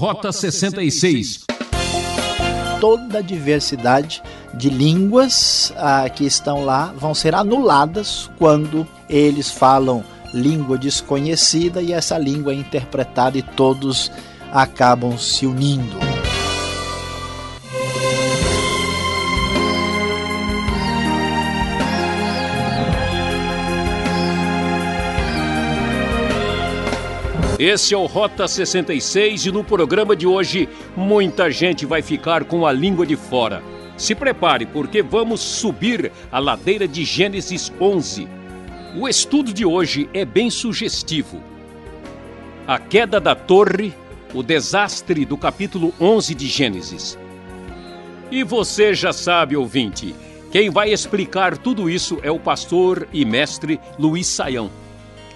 Rota 66. Toda a diversidade de línguas ah, que estão lá vão ser anuladas quando eles falam língua desconhecida e essa língua é interpretada e todos acabam se unindo. Esse é o Rota 66 e no programa de hoje muita gente vai ficar com a língua de fora. Se prepare porque vamos subir a ladeira de Gênesis 11. O estudo de hoje é bem sugestivo. A queda da torre, o desastre do capítulo 11 de Gênesis. E você já sabe, ouvinte, quem vai explicar tudo isso é o pastor e mestre Luiz Saião.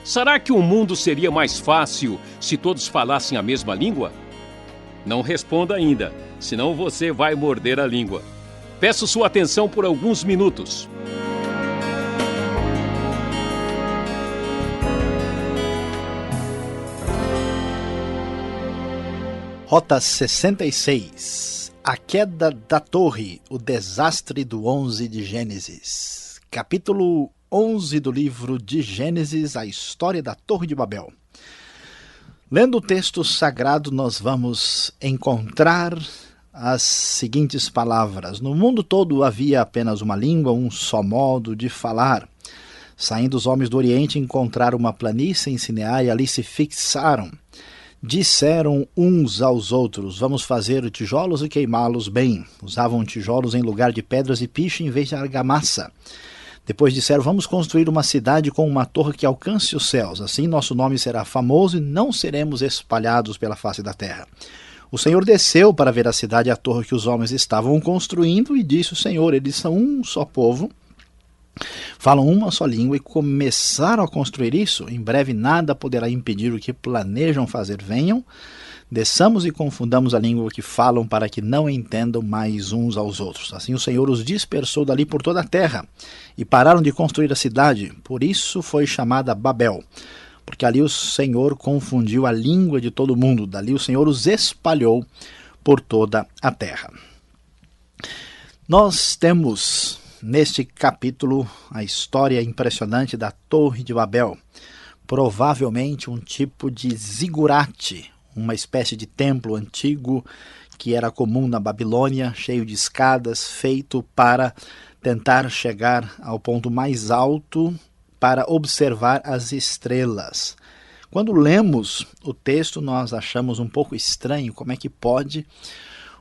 Será que o mundo seria mais fácil se todos falassem a mesma língua? Não responda ainda, senão você vai morder a língua. Peço sua atenção por alguns minutos. Rota 66 A queda da torre, o desastre do 11 de Gênesis. Capítulo 11 do livro de Gênesis, a história da Torre de Babel. Lendo o texto sagrado, nós vamos encontrar as seguintes palavras: No mundo todo havia apenas uma língua, um só modo de falar. Saindo os homens do Oriente, encontraram uma planície em Sineá e ali se fixaram. Disseram uns aos outros: Vamos fazer tijolos e queimá-los bem. Usavam tijolos em lugar de pedras e piche em vez de argamassa. Depois disseram: Vamos construir uma cidade com uma torre que alcance os céus. Assim nosso nome será famoso e não seremos espalhados pela face da terra. O Senhor desceu para ver a cidade e a torre que os homens estavam construindo e disse: O Senhor, eles são um só povo, falam uma só língua e começaram a construir isso. Em breve nada poderá impedir o que planejam fazer. Venham Desçamos e confundamos a língua que falam para que não entendam mais uns aos outros. Assim o Senhor os dispersou dali por toda a terra e pararam de construir a cidade. Por isso foi chamada Babel, porque ali o Senhor confundiu a língua de todo mundo. Dali o Senhor os espalhou por toda a terra. Nós temos neste capítulo a história impressionante da Torre de Babel. Provavelmente um tipo de zigurate, uma espécie de templo antigo que era comum na Babilônia, cheio de escadas, feito para tentar chegar ao ponto mais alto para observar as estrelas. Quando lemos o texto, nós achamos um pouco estranho como é que pode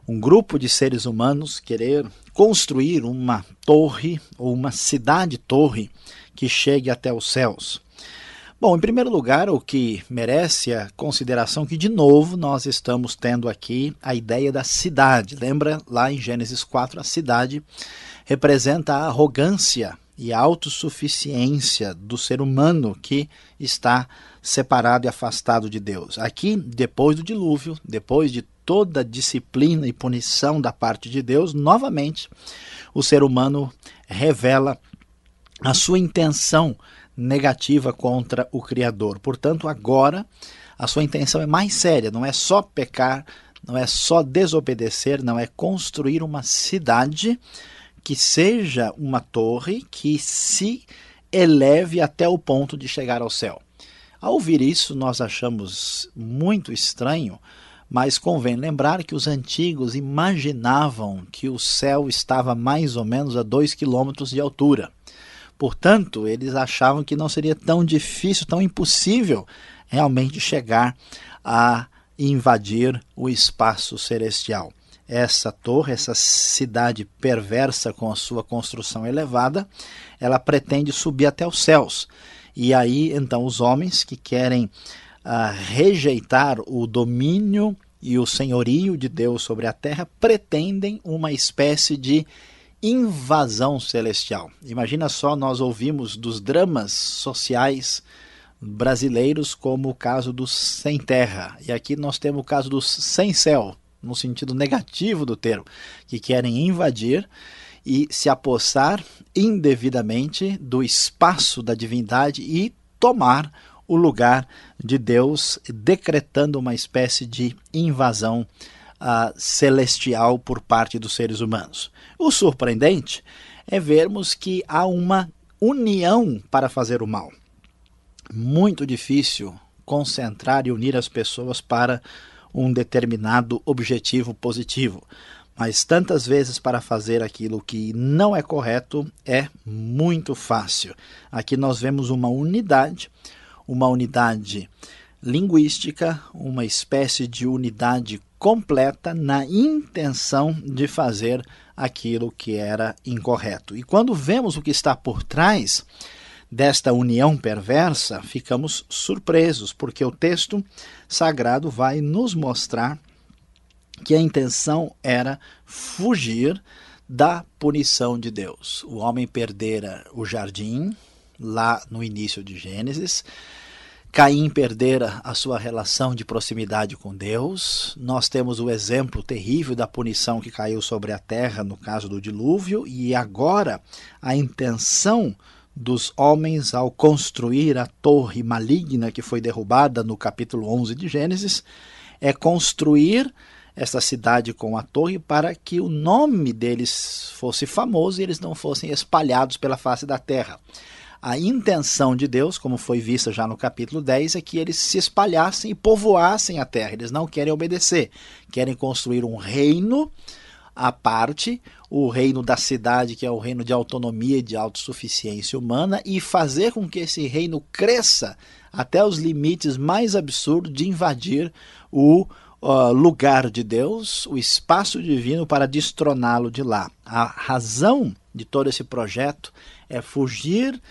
um grupo de seres humanos querer construir uma torre ou uma cidade-torre que chegue até os céus. Bom, em primeiro lugar, o que merece a consideração que, de novo, nós estamos tendo aqui a ideia da cidade. Lembra lá em Gênesis 4, a cidade representa a arrogância e a autossuficiência do ser humano que está separado e afastado de Deus. Aqui, depois do dilúvio, depois de toda a disciplina e punição da parte de Deus, novamente o ser humano revela a sua intenção negativa contra o Criador. Portanto, agora a sua intenção é mais séria, não é só pecar, não é só desobedecer, não é construir uma cidade que seja uma torre que se eleve até o ponto de chegar ao céu. Ao ouvir isso, nós achamos muito estranho, mas convém lembrar que os antigos imaginavam que o céu estava mais ou menos a dois quilômetros de altura. Portanto, eles achavam que não seria tão difícil, tão impossível realmente chegar a invadir o espaço celestial. Essa torre, essa cidade perversa com a sua construção elevada, ela pretende subir até os céus. E aí, então, os homens que querem uh, rejeitar o domínio e o senhorio de Deus sobre a terra pretendem uma espécie de invasão celestial. Imagina só, nós ouvimos dos dramas sociais brasileiros como o caso dos sem terra. E aqui nós temos o caso dos sem céu, no sentido negativo do termo, que querem invadir e se apossar indevidamente do espaço da divindade e tomar o lugar de Deus, decretando uma espécie de invasão uh, celestial por parte dos seres humanos. O surpreendente é vermos que há uma união para fazer o mal. Muito difícil concentrar e unir as pessoas para um determinado objetivo positivo. Mas tantas vezes para fazer aquilo que não é correto é muito fácil. Aqui nós vemos uma unidade, uma unidade linguística, uma espécie de unidade completa na intenção de fazer aquilo que era incorreto. E quando vemos o que está por trás desta união perversa, ficamos surpresos, porque o texto sagrado vai nos mostrar que a intenção era fugir da punição de Deus. O homem perdera o jardim lá no início de Gênesis. Caim perdera a sua relação de proximidade com Deus. Nós temos o exemplo terrível da punição que caiu sobre a terra no caso do dilúvio, e agora a intenção dos homens ao construir a torre maligna que foi derrubada no capítulo 11 de Gênesis é construir esta cidade com a torre para que o nome deles fosse famoso e eles não fossem espalhados pela face da terra. A intenção de Deus, como foi vista já no capítulo 10, é que eles se espalhassem e povoassem a terra. Eles não querem obedecer, querem construir um reino à parte, o reino da cidade, que é o reino de autonomia e de autossuficiência humana, e fazer com que esse reino cresça até os limites mais absurdos de invadir o uh, lugar de Deus, o espaço divino para destroná-lo de lá. A razão de todo esse projeto é fugir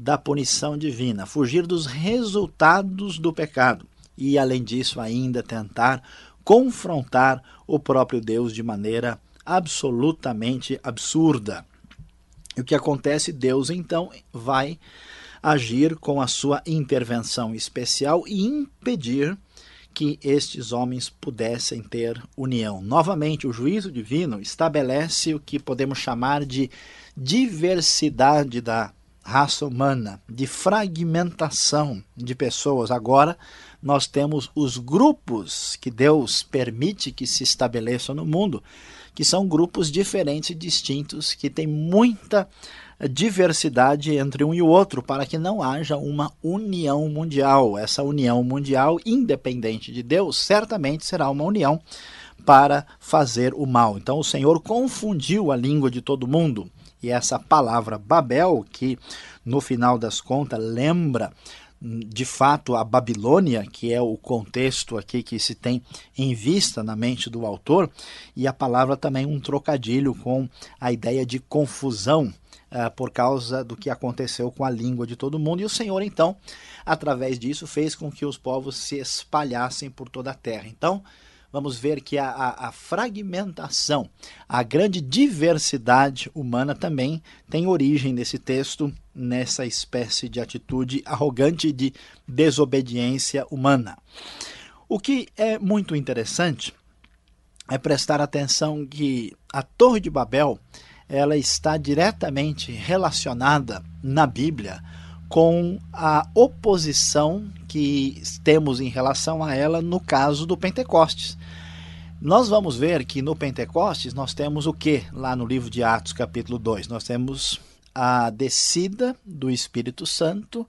da punição divina, fugir dos resultados do pecado e, além disso, ainda tentar confrontar o próprio Deus de maneira absolutamente absurda. E o que acontece? Deus então vai agir com a sua intervenção especial e impedir que estes homens pudessem ter união. Novamente, o juízo divino estabelece o que podemos chamar de diversidade da raça humana, de fragmentação de pessoas. Agora, nós temos os grupos que Deus permite que se estabeleçam no mundo, que são grupos diferentes e distintos, que têm muita diversidade entre um e o outro, para que não haja uma união mundial. Essa união mundial, independente de Deus, certamente será uma união para fazer o mal. Então o Senhor confundiu a língua de todo mundo. E essa palavra Babel, que no final das contas lembra de fato a Babilônia, que é o contexto aqui que se tem em vista na mente do autor, e a palavra também um trocadilho com a ideia de confusão uh, por causa do que aconteceu com a língua de todo mundo. E o Senhor, então, através disso, fez com que os povos se espalhassem por toda a terra. Então, vamos ver que a, a, a, fragmentação, a grande diversidade humana também tem origem nesse texto, nessa espécie de atitude arrogante de desobediência humana. O que é muito interessante é prestar atenção que a Torre de Babel ela está diretamente relacionada na Bíblia com a oposição que temos em relação a ela no caso do Pentecostes. Nós vamos ver que no Pentecostes nós temos o que lá no livro de Atos, capítulo 2? Nós temos a descida do Espírito Santo,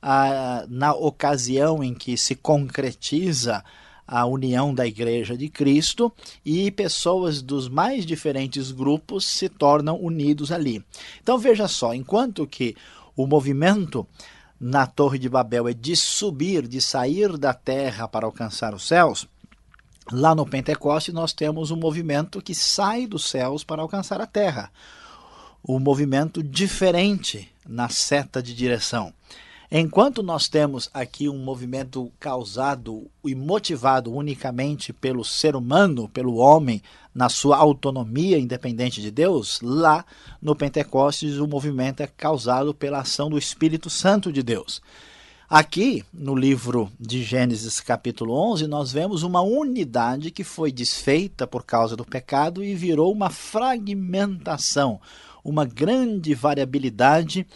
a, na ocasião em que se concretiza a união da Igreja de Cristo e pessoas dos mais diferentes grupos se tornam unidos ali. Então veja só, enquanto que o movimento na Torre de Babel é de subir, de sair da terra para alcançar os céus, lá no Pentecoste nós temos um movimento que sai dos céus para alcançar a terra. Um movimento diferente na seta de direção. Enquanto nós temos aqui um movimento causado e motivado unicamente pelo ser humano, pelo homem, na sua autonomia independente de Deus, lá no Pentecostes o movimento é causado pela ação do Espírito Santo de Deus. Aqui, no livro de Gênesis, capítulo 11, nós vemos uma unidade que foi desfeita por causa do pecado e virou uma fragmentação, uma grande variabilidade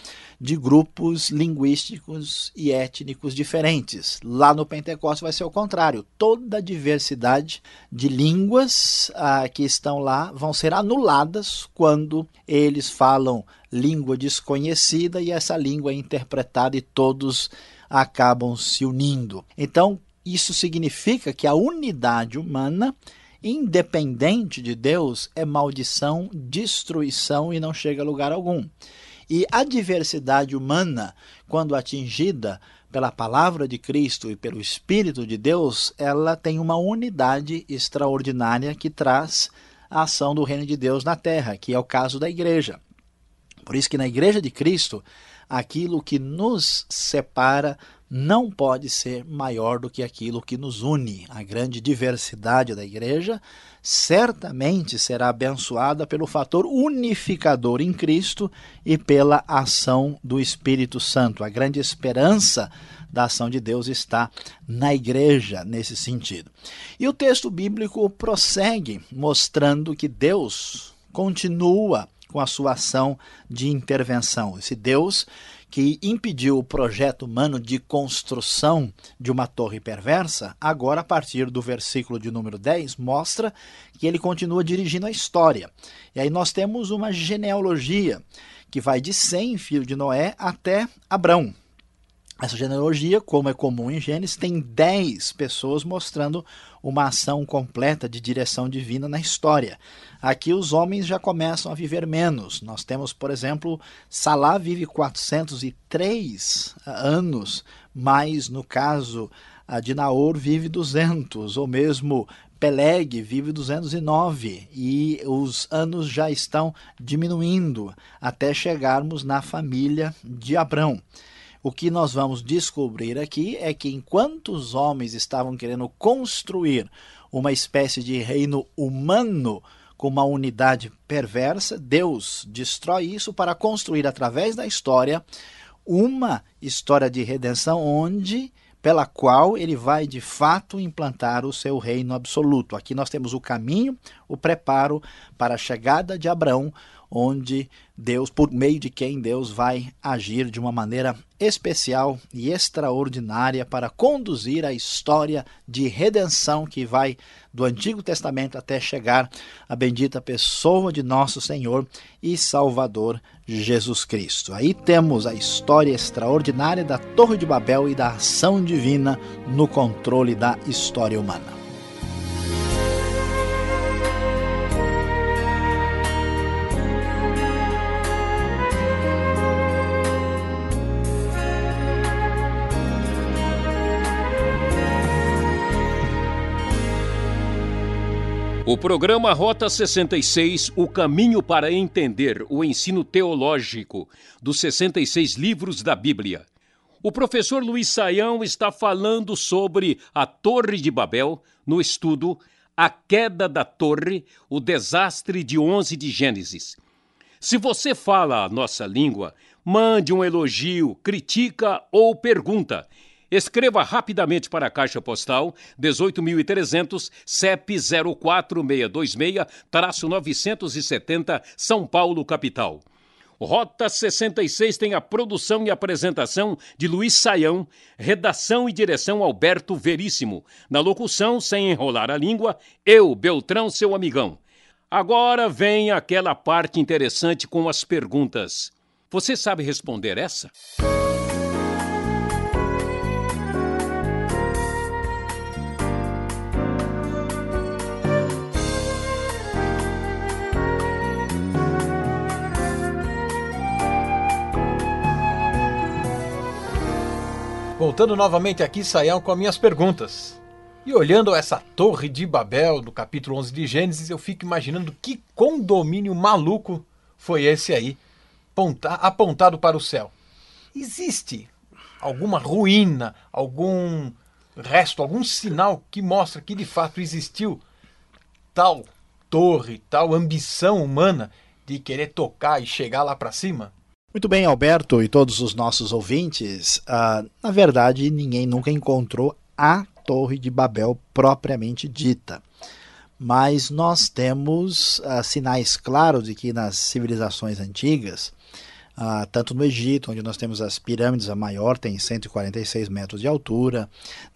de grupos linguísticos e étnicos diferentes. Lá no Pentecostes vai ser o contrário. Toda a diversidade de línguas ah, que estão lá vão ser anuladas quando eles falam língua desconhecida e essa língua é interpretada e todos acabam se unindo. Então, isso significa que a unidade humana independente de Deus é maldição, destruição e não chega a lugar algum. E a diversidade humana, quando atingida pela palavra de Cristo e pelo Espírito de Deus, ela tem uma unidade extraordinária que traz a ação do reino de Deus na terra, que é o caso da igreja. Por isso que na igreja de Cristo, aquilo que nos separa não pode ser maior do que aquilo que nos une. A grande diversidade da igreja certamente será abençoada pelo fator unificador em Cristo e pela ação do Espírito Santo. A grande esperança da ação de Deus está na igreja nesse sentido. E o texto bíblico prossegue mostrando que Deus continua com a sua ação de intervenção. Esse Deus que impediu o projeto humano de construção de uma torre perversa, agora, a partir do versículo de número 10, mostra que ele continua dirigindo a história. E aí nós temos uma genealogia que vai de Sem, filho de Noé, até Abrão. Essa genealogia, como é comum em Gênesis, tem 10 pessoas mostrando uma ação completa de direção divina na história. Aqui os homens já começam a viver menos. Nós temos, por exemplo, Salá vive 403 anos, mas no caso de Naor vive 200, ou mesmo Peleg vive 209 e os anos já estão diminuindo até chegarmos na família de Abrão. O que nós vamos descobrir aqui é que enquanto os homens estavam querendo construir uma espécie de reino humano com uma unidade perversa, Deus destrói isso para construir através da história uma história de redenção onde pela qual ele vai de fato implantar o seu reino absoluto. Aqui nós temos o caminho, o preparo para a chegada de Abraão, onde Deus, por meio de quem Deus vai agir de uma maneira especial e extraordinária para conduzir a história de redenção que vai do Antigo Testamento até chegar à bendita pessoa de nosso Senhor e Salvador Jesus Cristo. Aí temos a história extraordinária da Torre de Babel e da ação divina no controle da história humana. O programa Rota 66, O Caminho para Entender o Ensino Teológico dos 66 livros da Bíblia. O professor Luiz Saião está falando sobre a Torre de Babel no estudo A Queda da Torre, o Desastre de 11 de Gênesis. Se você fala a nossa língua, mande um elogio, critica ou pergunta Escreva rapidamente para a Caixa Postal 18.300 CEP 04626-970 São Paulo, capital. Rota 66 tem a produção e apresentação de Luiz Saião, redação e direção Alberto Veríssimo. Na locução, sem enrolar a língua, eu, Beltrão, seu amigão. Agora vem aquela parte interessante com as perguntas. Você sabe responder essa? Voltando novamente aqui, Saião, com as minhas perguntas. E olhando essa torre de Babel do capítulo 11 de Gênesis, eu fico imaginando que condomínio maluco foi esse aí, apontado para o céu. Existe alguma ruína, algum resto, algum sinal que mostra que de fato existiu tal torre, tal ambição humana de querer tocar e chegar lá para cima? Muito bem, Alberto e todos os nossos ouvintes. Uh, na verdade, ninguém nunca encontrou a Torre de Babel propriamente dita. mas nós temos uh, sinais claros de que nas civilizações antigas, uh, tanto no Egito, onde nós temos as pirâmides, a maior tem 146 metros de altura,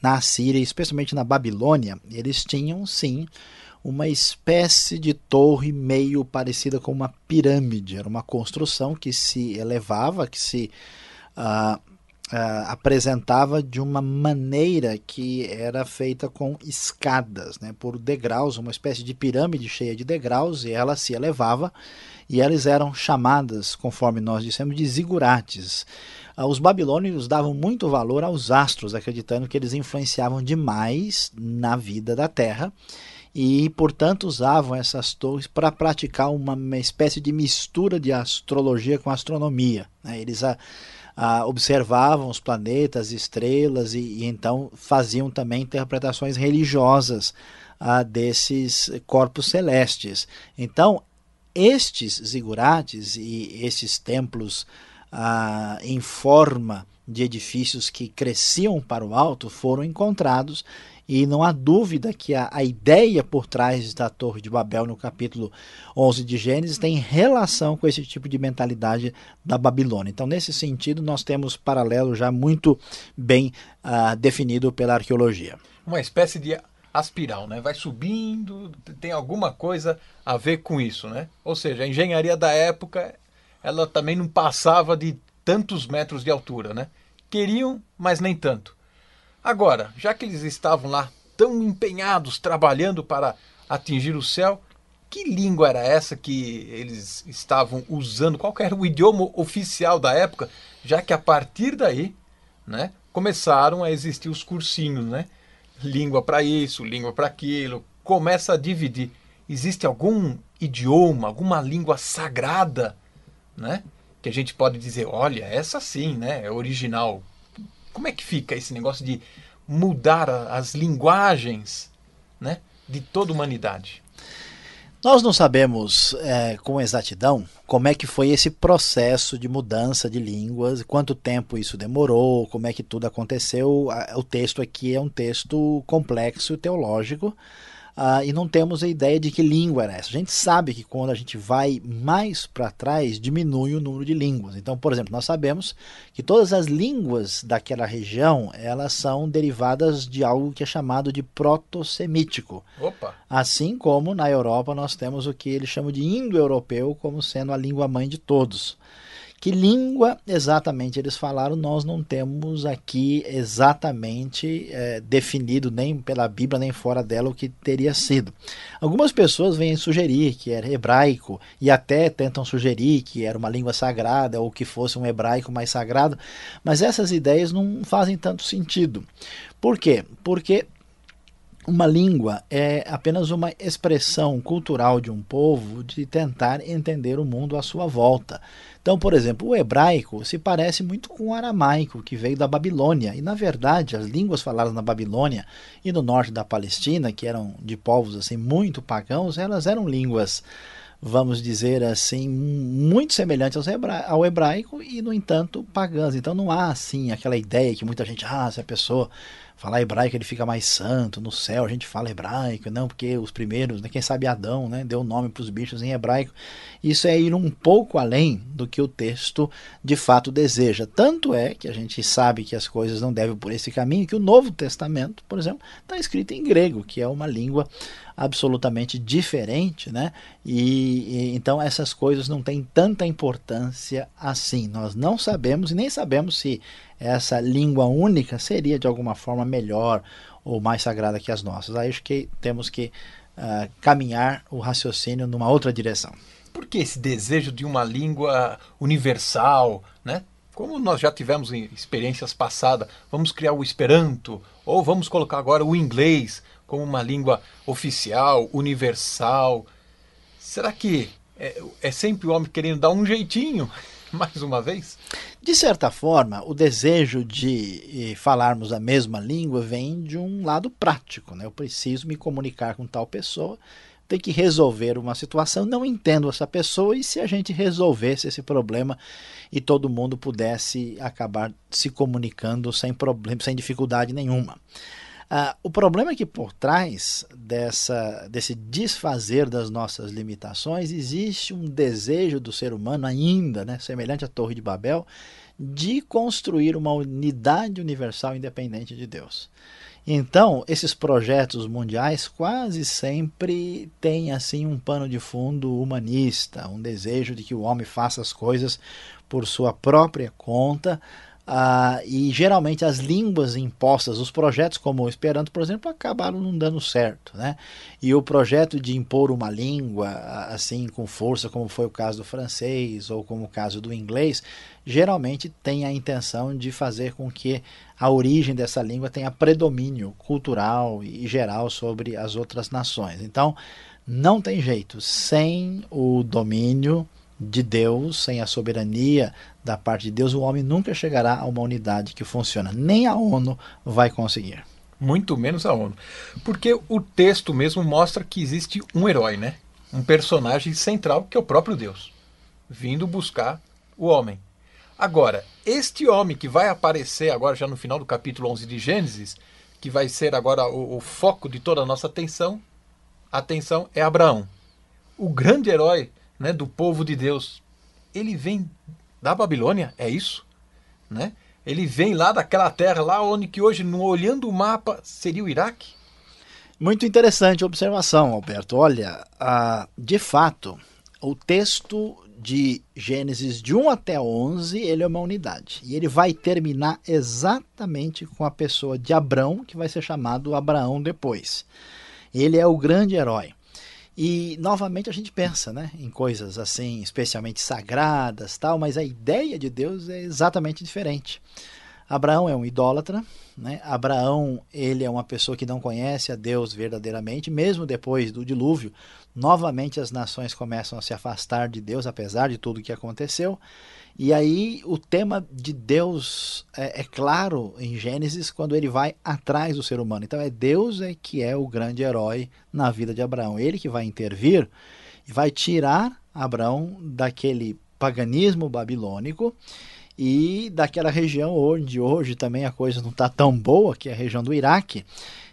na Síria, especialmente na Babilônia, eles tinham sim uma espécie de torre meio parecida com uma pirâmide. Era uma construção que se elevava, que se uh, uh, apresentava de uma maneira que era feita com escadas, né, por degraus, uma espécie de pirâmide cheia de degraus, e ela se elevava, e elas eram chamadas, conforme nós dissemos, de zigurates. Uh, os babilônios davam muito valor aos astros, acreditando que eles influenciavam demais na vida da Terra e, portanto, usavam essas torres para praticar uma, uma, espécie de mistura de astrologia com astronomia. Né? Eles a, a, observavam os planetas, estrelas e, e, então faziam também interpretações religiosas a, desses corpos celestes. Então, estes zigurates e esses templos em forma de edifícios que cresciam para o alto foram encontrados e não há dúvida que a, a, ideia por trás da Torre de Babel, no capítulo 11 de Gênesis, tem relação com esse tipo de mentalidade da Babilônia. Então, nesse sentido, nós temos paralelo já muito bem uh, definido pela arqueologia. Uma espécie de aspiral, né? Vai subindo, tem alguma coisa a ver com isso, né? Ou seja, a engenharia da época, ela também não passava de tantos metros de altura, né? Queriam, mas nem tanto. Agora, já que eles estavam lá tão empenhados trabalhando para atingir o céu, que língua era essa que eles estavam usando? Qual era o idioma oficial da época? Já que a partir daí, né, começaram a existir os cursinhos, né? Língua para isso, língua para aquilo, começa a dividir. Existe algum idioma, alguma língua sagrada, né? Que a gente pode dizer, olha, essa sim, né? É original. Como é que fica esse negócio de mudar as linguagens né, de toda a humanidade? Nós não sabemos é, com exatidão como é que foi esse processo de mudança de línguas, quanto tempo isso demorou, como é que tudo aconteceu. O texto aqui é um texto complexo teológico, Uh, e não temos a ideia de que língua era essa. A gente sabe que quando a gente vai mais para trás, diminui o número de línguas. Então, por exemplo, nós sabemos que todas as línguas daquela região elas são derivadas de algo que é chamado de proto-semítico. Opa. Assim como na Europa nós temos o que eles chamam de indo-europeu como sendo a língua mãe de todos. Que língua exatamente eles falaram, nós não temos aqui exatamente é, definido, nem pela Bíblia, nem fora dela, o que teria sido. Algumas pessoas vêm sugerir que era hebraico e até tentam sugerir que era uma língua sagrada ou que fosse um hebraico mais sagrado, mas essas ideias não fazem tanto sentido. Por quê? Porque uma língua é apenas uma expressão cultural de um povo de tentar entender o mundo à sua volta. Então, por exemplo, o hebraico se parece muito com o aramaico, que veio da Babilônia. E, na verdade, as línguas faladas na Babilônia e no norte da Palestina, que eram de povos assim muito pagãos, elas eram línguas, vamos dizer assim, muito semelhantes ao hebraico e, no entanto, pagãs. Então, não há assim aquela ideia que muita gente, ah, se a pessoa falar hebraico ele fica mais santo, no céu a gente fala hebraico, não, porque os primeiros, né, quem sabe Adão, né, deu nome para os bichos em hebraico. Isso é ir um pouco além do que o texto de fato deseja. Tanto é que a gente sabe que as coisas não devem por esse caminho, que o Novo Testamento, por exemplo, está escrito em grego, que é uma língua absolutamente diferente, né? E, e, então essas coisas não têm tanta importância assim. Nós não sabemos e nem sabemos se essa língua única seria de alguma forma melhor ou mais sagrada que as nossas. Aí acho que temos que uh, caminhar o raciocínio numa outra direção. Por que esse desejo de uma língua universal, né? Como nós já tivemos em experiências passadas, vamos criar o Esperanto ou vamos colocar agora o inglês como uma língua oficial, universal. Será que é, é sempre o homem querendo dar um jeitinho mais uma vez? De certa forma, o desejo de falarmos a mesma língua vem de um lado prático. Né? Eu preciso me comunicar com tal pessoa, tenho que resolver uma situação, não entendo essa pessoa, e se a gente resolvesse esse problema e todo mundo pudesse acabar se comunicando sem problema, sem dificuldade nenhuma. Ah, o problema é que por trás dessa, desse desfazer das nossas limitações existe um desejo do ser humano ainda, né, semelhante à Torre de Babel, de construir uma unidade universal independente de Deus. Então, esses projetos mundiais quase sempre têm assim um pano de fundo humanista, um desejo de que o homem faça as coisas por sua própria conta, ah, e geralmente as línguas impostas, os projetos como o Esperanto, por exemplo, acabaram não dando certo. Né? E o projeto de impor uma língua assim com força, como foi o caso do francês ou como o caso do inglês, geralmente tem a intenção de fazer com que a origem dessa língua tenha predomínio cultural e geral sobre as outras nações. Então, não tem jeito, sem o domínio de Deus, sem a soberania da parte de Deus, o homem nunca chegará a uma unidade que funciona. Nem a ONU vai conseguir. Muito menos a ONU. Porque o texto mesmo mostra que existe um herói, né? Um personagem central que é o próprio Deus, vindo buscar o homem. Agora, este homem que vai aparecer agora já no final do capítulo 11 de Gênesis, que vai ser agora o, o foco de toda a nossa atenção, atenção é Abraão. O grande herói né, do povo de Deus, ele vem da Babilônia, é isso? Né? Ele vem lá daquela terra, lá onde que hoje, olhando o mapa, seria o Iraque? Muito interessante a observação, Alberto. Olha, ah, de fato, o texto de Gênesis de 1 até 11, ele é uma unidade. E ele vai terminar exatamente com a pessoa de Abrão, que vai ser chamado Abraão depois. Ele é o grande herói. E novamente a gente pensa, né, em coisas assim, especialmente sagradas, tal, mas a ideia de Deus é exatamente diferente. Abraão é um idólatra, né? Abraão ele é uma pessoa que não conhece a Deus verdadeiramente, mesmo depois do dilúvio, novamente as nações começam a se afastar de Deus, apesar de tudo o que aconteceu. E aí o tema de Deus é, é, claro em Gênesis quando ele vai atrás do ser humano. Então é Deus é que é o grande herói na vida de Abraão. Ele que vai intervir e vai tirar Abraão daquele paganismo babilônico e daquela região onde hoje também a coisa não está tão boa, que é a região do Iraque.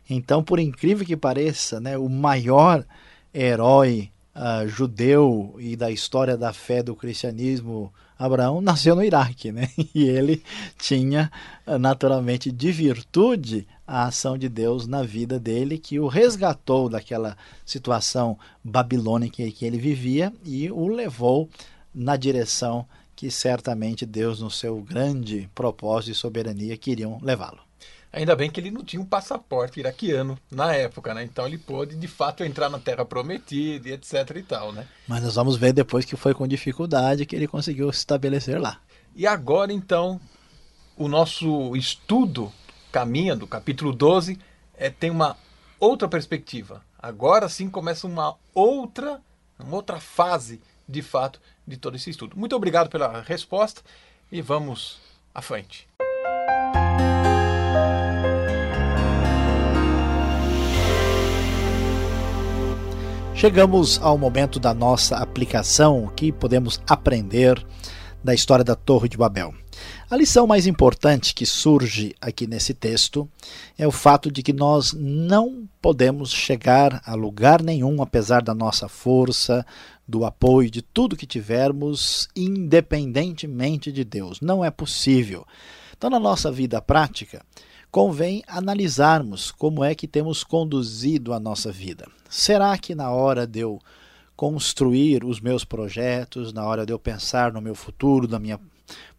Então, por incrível que pareça, né, o maior herói uh, judeu e da história da fé do cristianismo Abraão nasceu no Iraque, né? E ele tinha naturalmente de virtude a ação de Deus na vida dele, que o resgatou daquela situação babilônica em que ele vivia e o levou na direção que certamente Deus, no seu grande propósito e soberania, queriam levá-lo. Ainda bem que ele não tinha um passaporte iraquiano na época, né? Então ele pôde de fato entrar na Terra Prometida e etc e tal, né? Mas nós vamos ver depois que foi com dificuldade que ele conseguiu se estabelecer lá. E agora então o nosso estudo caminha do capítulo 12 é, tem uma outra perspectiva. Agora sim começa uma outra, uma outra fase de fato de todo esse estudo. Muito obrigado pela resposta e vamos à frente. Chegamos ao momento da nossa aplicação, o que podemos aprender da história da Torre de Babel. A lição mais importante que surge aqui nesse texto é o fato de que nós não podemos chegar a lugar nenhum, apesar da nossa força, do apoio, de tudo que tivermos, independentemente de Deus. Não é possível. Então, na nossa vida prática, convém analisarmos como é que temos conduzido a nossa vida. Será que na hora de eu construir os meus projetos, na hora de eu pensar no meu futuro, na minha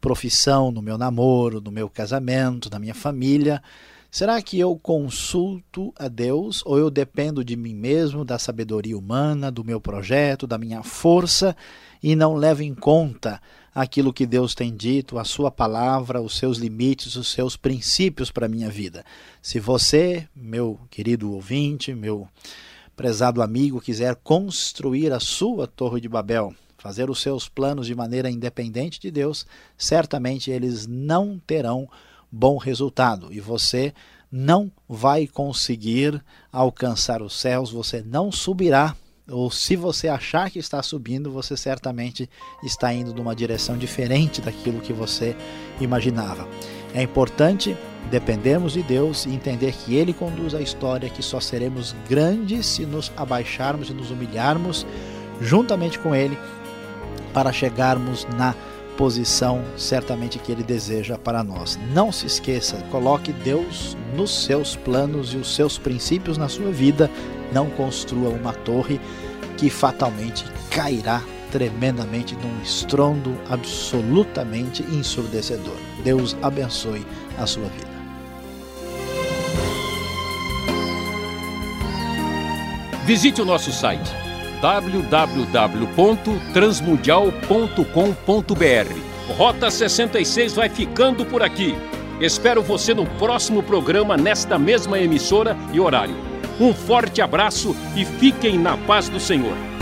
profissão, no meu namoro, no meu casamento, na minha família, será que eu consulto a Deus ou eu dependo de mim mesmo, da sabedoria humana, do meu projeto, da minha força e não levo em conta aquilo que Deus tem dito, a sua palavra, os seus limites, os seus princípios para a minha vida. Se você, meu querido ouvinte, meu prezado amigo, quiser construir a sua Torre de Babel, fazer os seus planos de maneira independente de Deus, certamente eles não terão bom resultado e você não vai conseguir alcançar os céus, você não subirá ou se você achar que está subindo, você certamente está indo numa direção diferente daquilo que você imaginava. É importante dependemos de Deus e entender que Ele conduz a história, que só seremos grandes se nos abaixarmos e nos humilharmos juntamente com Ele para chegarmos na posição certamente que Ele deseja para nós. Não se esqueça, coloque Deus nos seus planos e os seus princípios na sua vida. Não construa uma torre que fatalmente cairá tremendamente num estrondo absolutamente ensurdecedor. Deus abençoe a sua vida. Visite o nosso site www.transmundial.com.br. Rota 66 vai ficando por aqui. Espero você no próximo programa nesta mesma emissora e horário. Um forte abraço e fiquem na paz do Senhor.